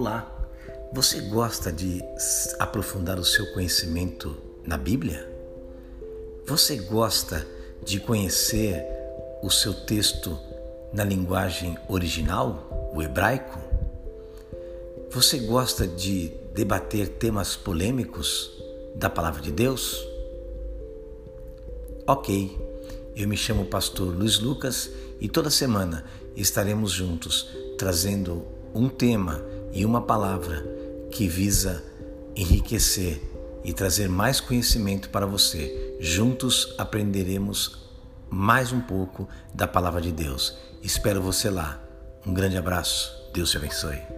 Olá, você gosta de aprofundar o seu conhecimento na Bíblia? Você gosta de conhecer o seu texto na linguagem original, o hebraico? Você gosta de debater temas polêmicos da Palavra de Deus? Ok, eu me chamo Pastor Luiz Lucas e toda semana estaremos juntos trazendo um tema e uma palavra que visa enriquecer e trazer mais conhecimento para você. Juntos aprenderemos mais um pouco da palavra de Deus. Espero você lá. Um grande abraço. Deus te abençoe.